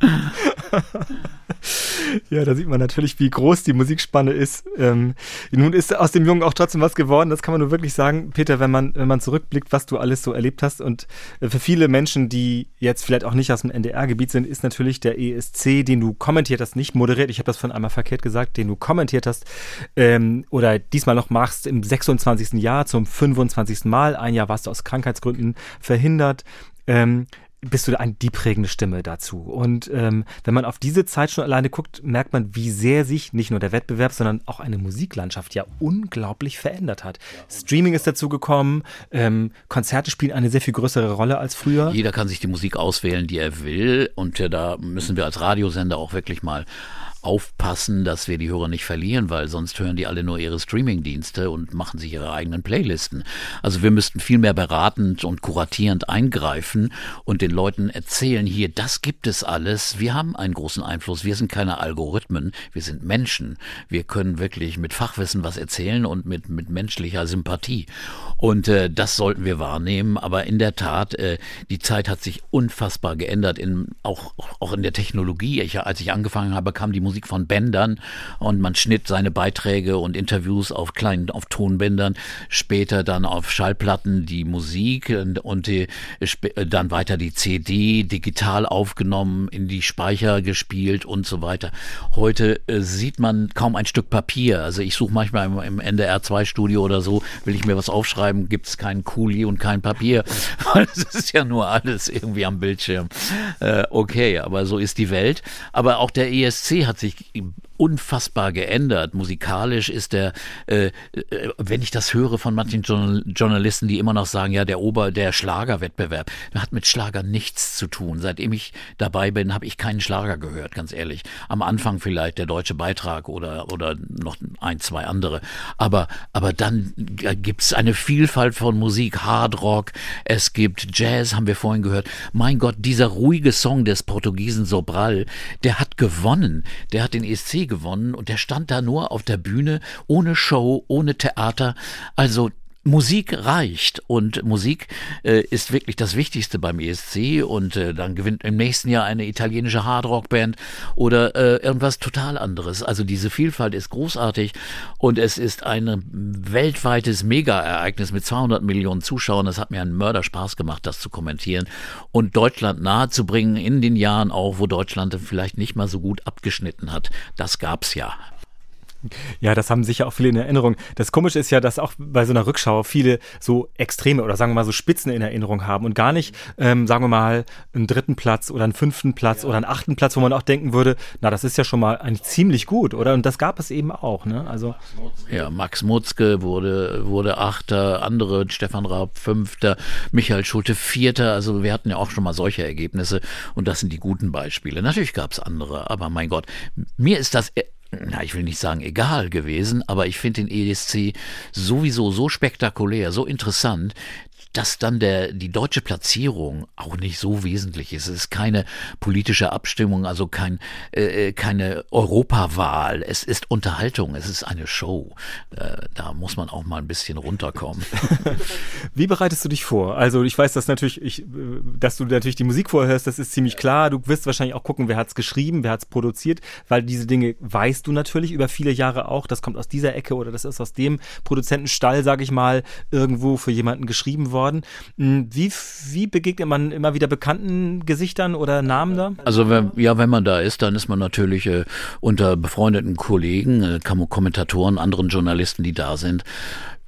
ja, da sieht man natürlich, wie groß die Musikspanne ist. Ähm, nun ist aus dem Jungen auch trotzdem was geworden. Das kann man nur wirklich sagen, Peter, wenn man, wenn man zurückblickt, was du alles so erlebt hast. Und äh, für viele Menschen, die jetzt vielleicht auch nicht aus dem NDR-Gebiet sind, ist natürlich der ESC, den du kommentiert hast, nicht moderiert. Ich habe das von einmal verkehrt gesagt, den du kommentiert hast ähm, oder diesmal noch machst im 26. Jahr zum 25. Mal. Ein Jahr warst du aus Krankheitsgründen verhindert. Ähm, bist du ein, die prägende Stimme dazu. Und ähm, wenn man auf diese Zeit schon alleine guckt, merkt man, wie sehr sich nicht nur der Wettbewerb, sondern auch eine Musiklandschaft ja unglaublich verändert hat. Streaming ist dazu gekommen, ähm, Konzerte spielen eine sehr viel größere Rolle als früher. Jeder kann sich die Musik auswählen, die er will. Und ja, da müssen wir als Radiosender auch wirklich mal aufpassen, dass wir die Hörer nicht verlieren, weil sonst hören die alle nur ihre Streamingdienste und machen sich ihre eigenen Playlisten. Also wir müssten viel mehr beratend und kuratierend eingreifen und den Leuten erzählen, hier, das gibt es alles. Wir haben einen großen Einfluss. Wir sind keine Algorithmen. Wir sind Menschen. Wir können wirklich mit Fachwissen was erzählen und mit, mit menschlicher Sympathie. Und äh, das sollten wir wahrnehmen. Aber in der Tat, äh, die Zeit hat sich unfassbar geändert, in, auch, auch in der Technologie. Ich, als ich angefangen habe, kam die Musik von Bändern und man schnitt seine Beiträge und Interviews auf kleinen, auf Tonbändern, später dann auf Schallplatten die Musik und, und die, dann weiter die CD, digital aufgenommen, in die Speicher gespielt und so weiter. Heute äh, sieht man kaum ein Stück Papier. Also ich suche manchmal im, im NDR 2 Studio oder so, will ich mir was aufschreiben, gibt es keinen Kuli und kein Papier. Es ist ja nur alles irgendwie am Bildschirm. Äh, okay, aber so ist die Welt. Aber auch der ESC hat sich unfassbar geändert. Musikalisch ist der, äh, äh, wenn ich das höre von manchen Journalisten, die immer noch sagen, ja, der Ober, der Schlagerwettbewerb, hat mit Schlager nichts zu tun. Seitdem ich dabei bin, habe ich keinen Schlager gehört, ganz ehrlich. Am Anfang vielleicht der deutsche Beitrag oder, oder noch ein, zwei andere. Aber, aber dann gibt es eine Vielfalt von Musik, Hard Rock, es gibt Jazz, haben wir vorhin gehört. Mein Gott, dieser ruhige Song des Portugiesen Sobral, der hat gewonnen. Der hat den ESC gewonnen und der stand da nur auf der Bühne, ohne Show, ohne Theater. Also Musik reicht und Musik äh, ist wirklich das Wichtigste beim ESC und äh, dann gewinnt im nächsten Jahr eine italienische Hardrock-Band oder äh, irgendwas total anderes. Also diese Vielfalt ist großartig und es ist ein weltweites Mega-Ereignis mit 200 Millionen Zuschauern. Es hat mir einen Mörder Spaß gemacht, das zu kommentieren und Deutschland nahezubringen in den Jahren auch, wo Deutschland vielleicht nicht mal so gut abgeschnitten hat. Das gab's ja. Ja, das haben sicher auch viele in Erinnerung. Das Komische ist ja, dass auch bei so einer Rückschau viele so Extreme oder sagen wir mal so Spitzen in Erinnerung haben und gar nicht, ähm, sagen wir mal, einen dritten Platz oder einen fünften Platz ja. oder einen achten Platz, wo man auch denken würde, na, das ist ja schon mal eigentlich ziemlich gut, oder? Und das gab es eben auch, ne? Also ja, Max Mutzke wurde wurde Achter, andere Stefan Raab Fünfter, Michael Schulte Vierter. Also wir hatten ja auch schon mal solche Ergebnisse und das sind die guten Beispiele. Natürlich gab es andere, aber mein Gott, mir ist das na, ich will nicht sagen egal gewesen, aber ich finde den ESC sowieso so spektakulär, so interessant, dass dann der, die deutsche Platzierung auch nicht so wesentlich ist. Es ist keine politische Abstimmung, also kein, äh, äh, keine Europawahl. Es ist Unterhaltung, es ist eine Show. Äh, da muss man auch mal ein bisschen runterkommen. Wie bereitest du dich vor? Also ich weiß, dass natürlich, ich, dass du natürlich die Musik vorhörst, das ist ziemlich klar. Du wirst wahrscheinlich auch gucken, wer hat's geschrieben, wer hat's produziert, weil diese Dinge weißt du natürlich über viele Jahre auch. Das kommt aus dieser Ecke oder das ist aus dem Produzentenstall, sage ich mal, irgendwo für jemanden geschrieben worden geworden. Hm, wie, wie begegnet man immer wieder bekannten Gesichtern oder Namen da? Also wenn, ja, wenn man da ist, dann ist man natürlich äh, unter befreundeten Kollegen, äh, Kommentatoren, anderen Journalisten, die da sind,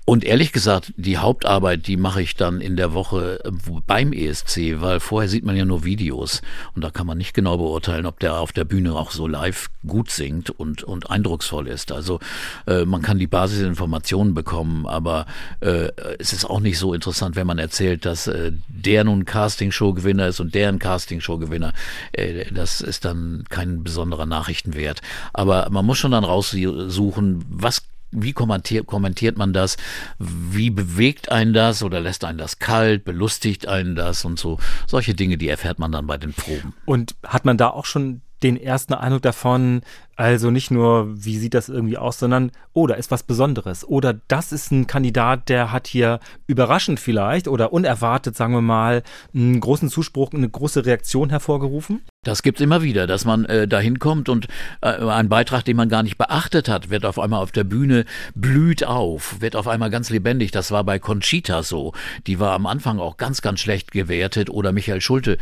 und ehrlich gesagt, die Hauptarbeit, die mache ich dann in der Woche äh, beim ESC, weil vorher sieht man ja nur Videos und da kann man nicht genau beurteilen, ob der auf der Bühne auch so live gut singt und, und eindrucksvoll ist. Also äh, man kann die Basisinformationen bekommen, aber äh, es ist auch nicht so interessant, wenn man erzählt, dass äh, der nun Castingshow-Gewinner ist und der ein Castingshow-Gewinner. Äh, das ist dann kein besonderer Nachrichtenwert. Aber man muss schon dann raussuchen, was wie kommentiert, kommentiert man das? Wie bewegt einen das oder lässt einen das kalt? Belustigt einen das und so? Solche Dinge, die erfährt man dann bei den Proben. Und hat man da auch schon den ersten Eindruck davon, also nicht nur, wie sieht das irgendwie aus, sondern, oh, da ist was Besonderes. Oder das ist ein Kandidat, der hat hier überraschend vielleicht oder unerwartet, sagen wir mal, einen großen Zuspruch, eine große Reaktion hervorgerufen? Das gibt's immer wieder, dass man äh, dahin kommt und äh, ein Beitrag, den man gar nicht beachtet hat, wird auf einmal auf der Bühne blüht auf, wird auf einmal ganz lebendig. Das war bei Conchita so. Die war am Anfang auch ganz, ganz schlecht gewertet. Oder Michael Schulte,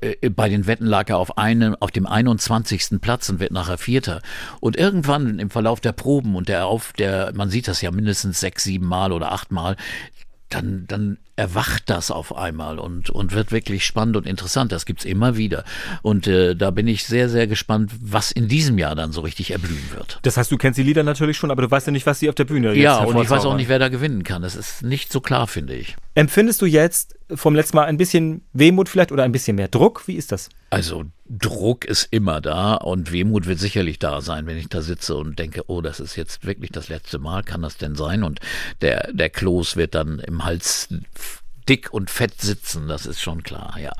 äh, bei den Wetten lag er auf einem, auf dem 21. Platz und wird nachher Vierter. Und irgendwann im Verlauf der Proben und der auf der, man sieht das ja mindestens sechs, sieben Mal oder acht Mal, dann, dann erwacht das auf einmal und, und wird wirklich spannend und interessant. Das gibt's immer wieder. Und äh, da bin ich sehr, sehr gespannt, was in diesem Jahr dann so richtig erblühen wird. Das heißt, du kennst die Lieder natürlich schon, aber du weißt ja nicht, was sie auf der Bühne Ja, und ich weiß auch nicht, wer da gewinnen kann. Das ist nicht so klar, finde ich. Empfindest du jetzt vom letzten Mal ein bisschen Wehmut vielleicht oder ein bisschen mehr Druck? Wie ist das? Also Druck ist immer da und Wehmut wird sicherlich da sein, wenn ich da sitze und denke, oh, das ist jetzt wirklich das letzte Mal, kann das denn sein? Und der, der Kloß wird dann im Hals dick und fett sitzen, das ist schon klar, ja.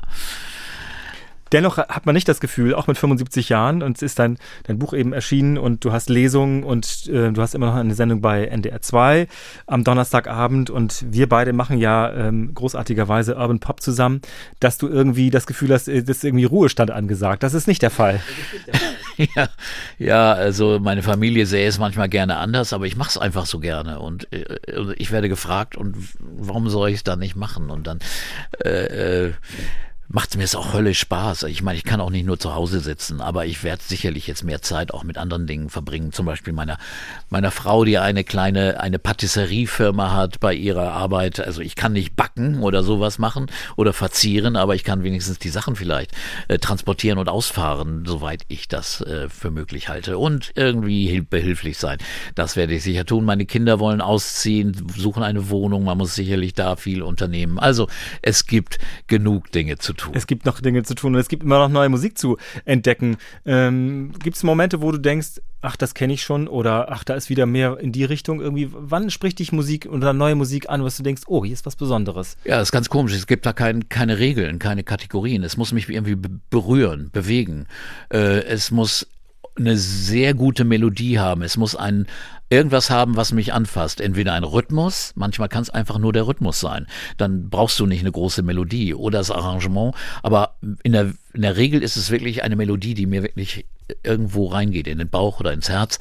Dennoch hat man nicht das Gefühl, auch mit 75 Jahren, und es ist dein, dein Buch eben erschienen und du hast Lesungen und äh, du hast immer noch eine Sendung bei NDR 2 am Donnerstagabend und wir beide machen ja ähm, großartigerweise Urban Pop zusammen, dass du irgendwie das Gefühl hast, äh, das ist irgendwie Ruhestand angesagt. Das ist nicht der Fall. ja, ja, also meine Familie sähe es manchmal gerne anders, aber ich mache es einfach so gerne und äh, ich werde gefragt und warum soll ich es dann nicht machen? Und dann äh, äh, macht mir es auch höllisch Spaß. Ich meine, ich kann auch nicht nur zu Hause sitzen, aber ich werde sicherlich jetzt mehr Zeit auch mit anderen Dingen verbringen. Zum Beispiel meiner, meiner Frau, die eine kleine, eine Patisseriefirma hat bei ihrer Arbeit. Also ich kann nicht backen oder sowas machen oder verzieren, aber ich kann wenigstens die Sachen vielleicht äh, transportieren und ausfahren, soweit ich das äh, für möglich halte. Und irgendwie behilflich sein. Das werde ich sicher tun. Meine Kinder wollen ausziehen, suchen eine Wohnung. Man muss sicherlich da viel unternehmen. Also es gibt genug Dinge zu tun. Es gibt noch Dinge zu tun und es gibt immer noch neue Musik zu entdecken. Ähm, gibt es Momente, wo du denkst, ach, das kenne ich schon oder ach, da ist wieder mehr in die Richtung irgendwie? Wann spricht dich Musik oder neue Musik an, was du denkst, oh, hier ist was Besonderes? Ja, das ist ganz komisch. Es gibt da kein, keine Regeln, keine Kategorien. Es muss mich irgendwie berühren, bewegen. Äh, es muss eine sehr gute Melodie haben. Es muss ein, irgendwas haben, was mich anfasst. Entweder ein Rhythmus, manchmal kann es einfach nur der Rhythmus sein. Dann brauchst du nicht eine große Melodie oder das Arrangement. Aber in der, in der Regel ist es wirklich eine Melodie, die mir wirklich irgendwo reingeht, in den Bauch oder ins Herz.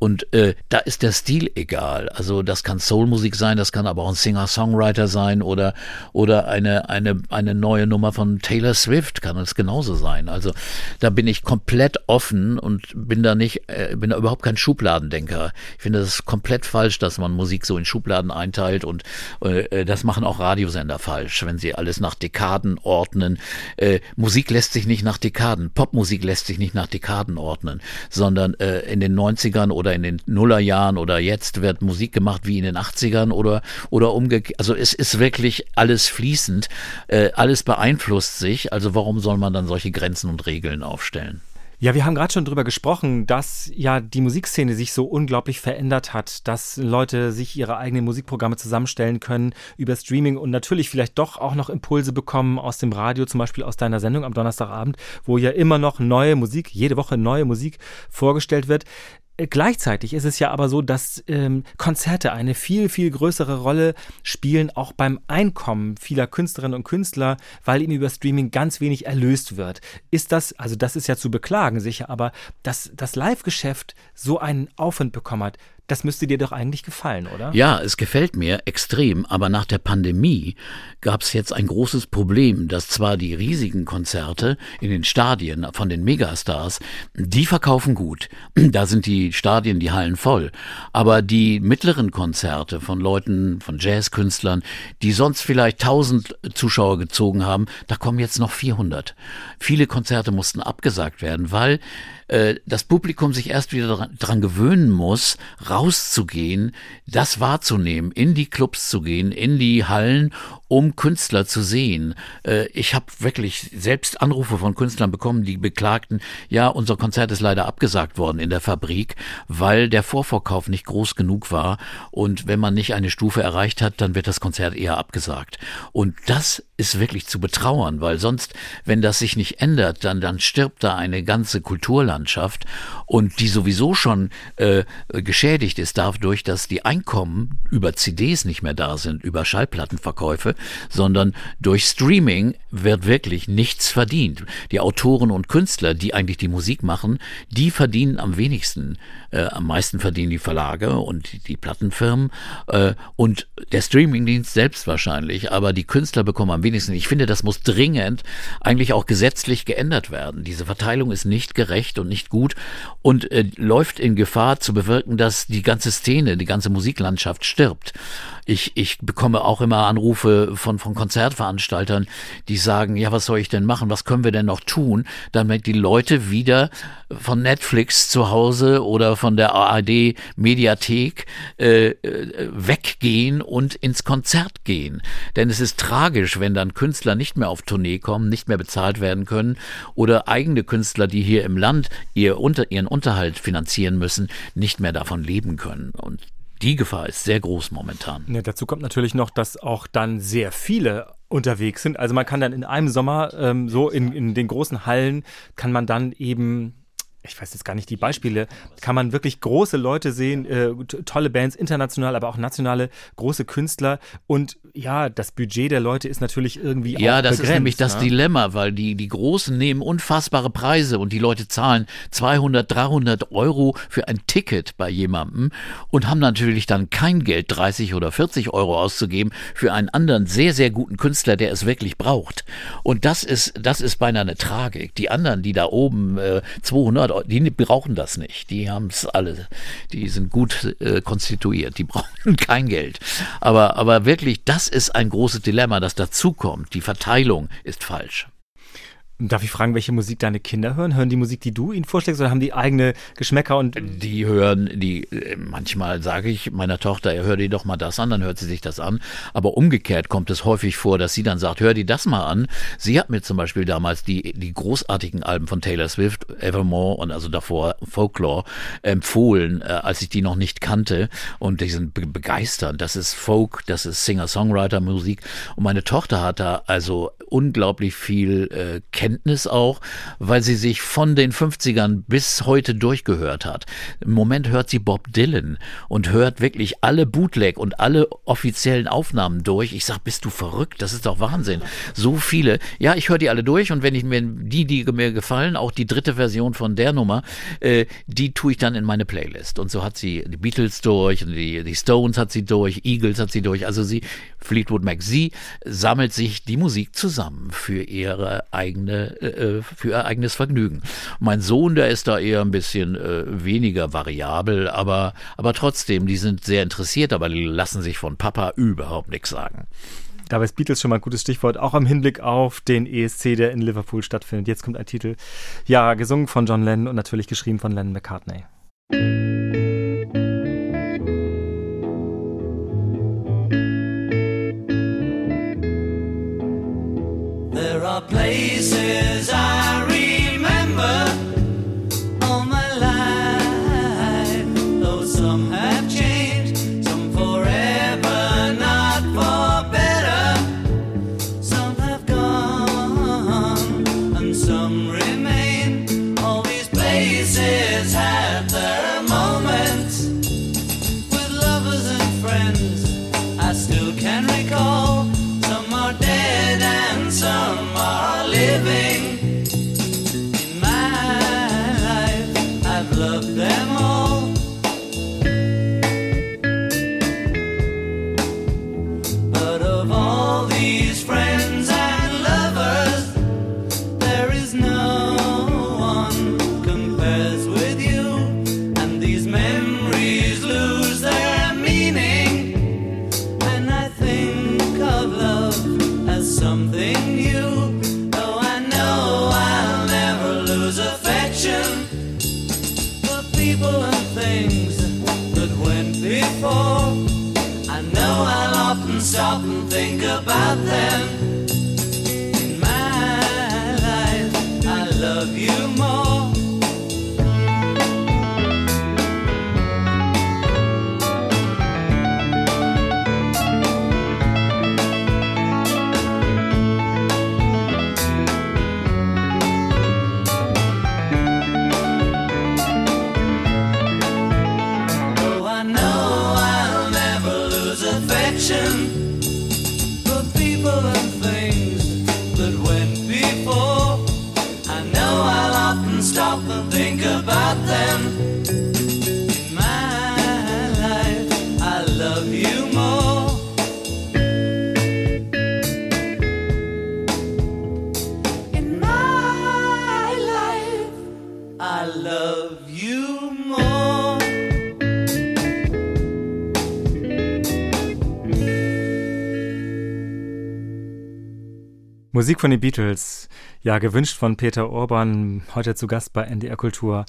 Und äh, da ist der Stil egal. Also das kann Soulmusik sein, das kann aber auch ein Singer-Songwriter sein oder oder eine eine eine neue Nummer von Taylor Swift kann es genauso sein. Also da bin ich komplett offen und bin da nicht äh, bin da überhaupt kein Schubladendenker. Ich finde das komplett falsch, dass man Musik so in Schubladen einteilt und äh, das machen auch Radiosender falsch, wenn sie alles nach Dekaden ordnen. Äh, Musik lässt sich nicht nach Dekaden, Popmusik lässt sich nicht nach Dekaden ordnen, sondern äh, in den 90ern oder oder in den Nullerjahren oder jetzt wird Musik gemacht wie in den 80ern oder, oder umgekehrt. Also es ist wirklich alles fließend, äh, alles beeinflusst sich. Also warum soll man dann solche Grenzen und Regeln aufstellen? Ja, wir haben gerade schon drüber gesprochen, dass ja die Musikszene sich so unglaublich verändert hat, dass Leute sich ihre eigenen Musikprogramme zusammenstellen können über Streaming und natürlich vielleicht doch auch noch Impulse bekommen aus dem Radio, zum Beispiel aus deiner Sendung am Donnerstagabend, wo ja immer noch neue Musik, jede Woche neue Musik vorgestellt wird. Gleichzeitig ist es ja aber so, dass ähm, Konzerte eine viel, viel größere Rolle spielen, auch beim Einkommen vieler Künstlerinnen und Künstler, weil ihnen über Streaming ganz wenig erlöst wird. Ist das, also das ist ja zu beklagen sicher, aber dass das Live-Geschäft so einen Aufwand bekommen hat, das müsste dir doch eigentlich gefallen, oder? Ja, es gefällt mir extrem, aber nach der Pandemie gab es jetzt ein großes Problem, dass zwar die riesigen Konzerte in den Stadien von den Megastars, die verkaufen gut. Da sind die Stadien, die Hallen voll. Aber die mittleren Konzerte von Leuten, von Jazzkünstlern, die sonst vielleicht 1000 Zuschauer gezogen haben, da kommen jetzt noch 400. Viele Konzerte mussten abgesagt werden, weil äh, das Publikum sich erst wieder dran, gewöhnen muss, rauszugehen, das wahrzunehmen, in die Clubs zu gehen, in die Hallen, um Künstler zu sehen. Äh, ich habe wirklich selbst Anrufe von Künstlern bekommen, die beklagten, ja, unser Konzert ist leider abgesagt worden in der Fabrik, weil der Vorverkauf nicht groß genug war und wenn man nicht eine Stufe erreicht hat, dann wird das Konzert eher abgesagt. Und das ist wirklich zu betrauern, weil sonst, wenn das sich nicht ändert, dann, dann stirbt da eine ganze Kulturlandschaft und die sowieso schon äh, geschädigt ist dadurch, dass die Einkommen über CDs nicht mehr da sind, über Schallplattenverkäufe, sondern durch Streaming wird wirklich nichts verdient. Die Autoren und Künstler, die eigentlich die Musik machen, die verdienen am wenigsten. Äh, am meisten verdienen die Verlage und die, die Plattenfirmen äh, und der Streamingdienst selbst wahrscheinlich, aber die Künstler bekommen am wenigsten. Ich finde, das muss dringend eigentlich auch gesetzlich geändert werden. Diese Verteilung ist nicht gerecht und nicht gut und äh, läuft in Gefahr zu bewirken, dass die ganze Szene, die ganze Musiklandschaft stirbt. Ich, ich bekomme auch immer Anrufe von, von Konzertveranstaltern, die sagen, ja, was soll ich denn machen? Was können wir denn noch tun, damit die Leute wieder von Netflix zu Hause oder von der ARD Mediathek äh, äh, weggehen und ins Konzert gehen? Denn es ist tragisch, wenn dann Künstler nicht mehr auf Tournee kommen, nicht mehr bezahlt werden können oder eigene Künstler, die hier im Land ihr unter, ihren Unterhalt finanzieren müssen, nicht mehr davon leben können. Und die Gefahr ist sehr groß momentan. Ja, dazu kommt natürlich noch, dass auch dann sehr viele unterwegs sind. Also man kann dann in einem Sommer ähm, so in, in den großen Hallen kann man dann eben ich weiß jetzt gar nicht die Beispiele, kann man wirklich große Leute sehen, äh, tolle Bands, international, aber auch nationale, große Künstler. Und ja, das Budget der Leute ist natürlich irgendwie ja, das begrenzt, ist nämlich das ne? Dilemma, weil die, die Großen nehmen unfassbare Preise und die Leute zahlen 200, 300 Euro für ein Ticket bei jemandem und haben natürlich dann kein Geld, 30 oder 40 Euro auszugeben für einen anderen sehr, sehr guten Künstler, der es wirklich braucht. Und das ist, das ist beinahe eine Tragik. Die anderen, die da oben äh, 200 die brauchen das nicht. Die haben es alle. Die sind gut äh, konstituiert. Die brauchen kein Geld. Aber, aber wirklich, das ist ein großes Dilemma, das dazukommt. Die Verteilung ist falsch. Darf ich fragen, welche Musik deine Kinder hören? Hören die Musik, die du ihnen vorschlägst, oder haben die eigene Geschmäcker und. Die hören, die, äh, manchmal sage ich meiner Tochter, hör dir doch mal das an, dann hört sie sich das an. Aber umgekehrt kommt es häufig vor, dass sie dann sagt, hör dir das mal an. Sie hat mir zum Beispiel damals die, die großartigen Alben von Taylor Swift, Evermore und also davor Folklore empfohlen, äh, als ich die noch nicht kannte. Und die sind be begeisternd. Das ist Folk, das ist Singer-Songwriter-Musik. Und meine Tochter hat da also unglaublich viel äh, auch, weil sie sich von den 50ern bis heute durchgehört hat. Im Moment hört sie Bob Dylan und hört wirklich alle Bootleg und alle offiziellen Aufnahmen durch. Ich sag, bist du verrückt? Das ist doch Wahnsinn. So viele. Ja, ich höre die alle durch und wenn ich mir die, die mir gefallen, auch die dritte Version von der Nummer, äh, die tue ich dann in meine Playlist. Und so hat sie die Beatles durch, die, die Stones hat sie durch, Eagles hat sie durch. Also sie, Fleetwood Mac, sie sammelt sich die Musik zusammen für ihre eigene, äh, für ihr eigenes Vergnügen. Mein Sohn, der ist da eher ein bisschen äh, weniger variabel, aber, aber trotzdem, die sind sehr interessiert, aber die lassen sich von Papa überhaupt nichts sagen. Dabei ist Beatles schon mal ein gutes Stichwort, auch im Hinblick auf den ESC, der in Liverpool stattfindet. Jetzt kommt ein Titel, ja, gesungen von John Lennon und natürlich geschrieben von Lennon McCartney. Places living. Musik von den Beatles, ja, gewünscht von Peter Orban, heute zu Gast bei NDR Kultur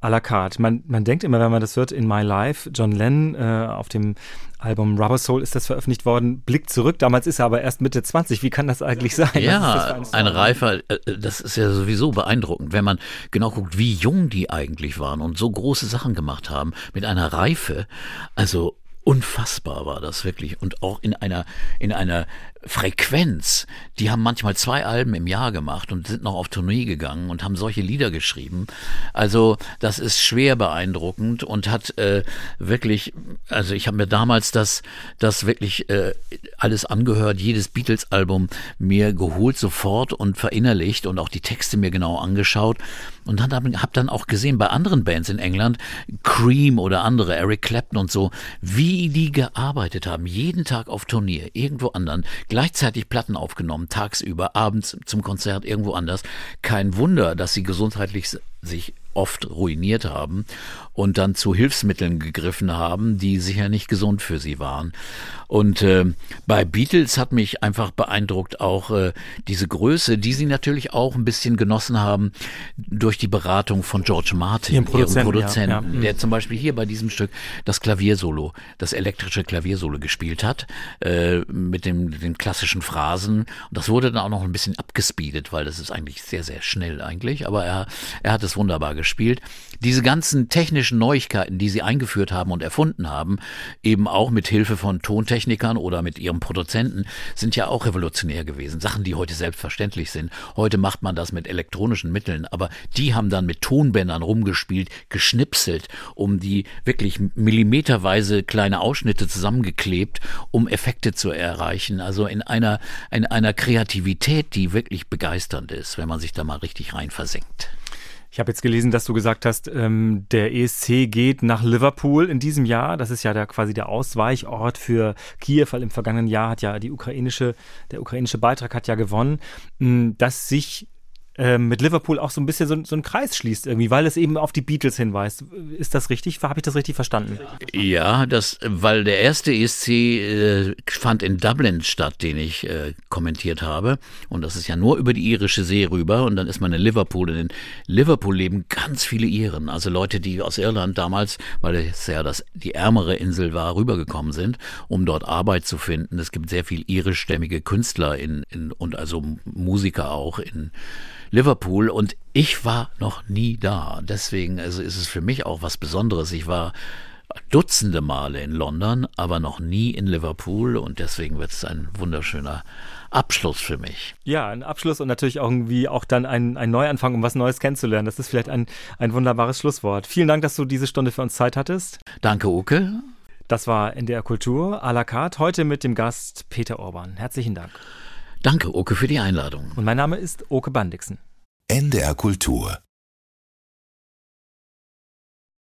à la carte. Man, man denkt immer, wenn man das hört, in My Life, John Lennon äh, auf dem Album Rubber Soul ist das veröffentlicht worden, blickt zurück, damals ist er aber erst Mitte 20, wie kann das eigentlich sein? Ja, ein reifer, äh, das ist ja sowieso beeindruckend, wenn man genau guckt, wie jung die eigentlich waren und so große Sachen gemacht haben, mit einer Reife, also unfassbar war das wirklich. Und auch in einer, in einer Frequenz. Die haben manchmal zwei Alben im Jahr gemacht und sind noch auf Tournee gegangen und haben solche Lieder geschrieben. Also das ist schwer beeindruckend und hat äh, wirklich, also ich habe mir damals das, das wirklich äh, alles angehört, jedes Beatles-Album mir geholt sofort und verinnerlicht und auch die Texte mir genau angeschaut und dann habe hab dann auch gesehen bei anderen Bands in England, Cream oder andere, Eric Clapton und so, wie die gearbeitet haben, jeden Tag auf Turnier, irgendwo anderen, gleichzeitig Platten aufgenommen, tagsüber, abends zum Konzert irgendwo anders. Kein Wunder, dass sie gesundheitlich sich oft ruiniert haben und dann zu Hilfsmitteln gegriffen haben, die sicher nicht gesund für sie waren. Und äh, bei Beatles hat mich einfach beeindruckt auch äh, diese Größe, die sie natürlich auch ein bisschen genossen haben durch die Beratung von George Martin, Ihrem Produzenten, ja, Produzenten ja. Mhm. der zum Beispiel hier bei diesem Stück das Klaviersolo, das elektrische Klaviersolo gespielt hat, äh, mit dem, den klassischen Phrasen. Und das wurde dann auch noch ein bisschen abgespeedet, weil das ist eigentlich sehr, sehr schnell eigentlich, aber er, er hat es wunderbar gespielt. Diese ganzen technischen Neuigkeiten, die sie eingeführt haben und erfunden haben, eben auch mit Hilfe von Tontechnikern oder mit ihrem Produzenten, sind ja auch revolutionär gewesen. Sachen, die heute selbstverständlich sind. Heute macht man das mit elektronischen Mitteln, aber die haben dann mit Tonbändern rumgespielt, geschnipselt, um die wirklich millimeterweise kleine Ausschnitte zusammengeklebt, um Effekte zu erreichen. Also in einer, in einer Kreativität, die wirklich begeisternd ist, wenn man sich da mal richtig rein versenkt. Ich habe jetzt gelesen, dass du gesagt hast, ähm, der ESC geht nach Liverpool in diesem Jahr. Das ist ja der, quasi der Ausweichort für Kiew, weil im vergangenen Jahr hat ja die ukrainische, der ukrainische Beitrag hat ja gewonnen, mh, dass sich ähm, mit Liverpool auch so ein bisschen so, so ein Kreis schließt irgendwie, weil es eben auf die Beatles hinweist. Ist das richtig? Habe ich das richtig verstanden? Ja, das, weil der erste ESC äh, fand in Dublin statt, den ich äh, kommentiert habe. Und das ist ja nur über die irische See rüber. Und dann ist man in Liverpool. Und in Liverpool leben ganz viele Iren. Also Leute, die aus Irland damals, weil es ja das, die ärmere Insel war, rübergekommen sind, um dort Arbeit zu finden. Es gibt sehr viel irischstämmige Künstler in, in, und also Musiker auch in Liverpool und ich war noch nie da. Deswegen also ist es für mich auch was Besonderes. Ich war Dutzende Male in London, aber noch nie in Liverpool und deswegen wird es ein wunderschöner Abschluss für mich. Ja, ein Abschluss und natürlich irgendwie auch dann ein, ein Neuanfang, um was Neues kennenzulernen. Das ist vielleicht ein, ein wunderbares Schlusswort. Vielen Dank, dass du diese Stunde für uns Zeit hattest. Danke, Uke. Das war NDR Kultur à la carte, heute mit dem Gast Peter Orban. Herzlichen Dank. Danke, Uke, für die Einladung. Und mein Name ist Oke Bandixen. NDR Kultur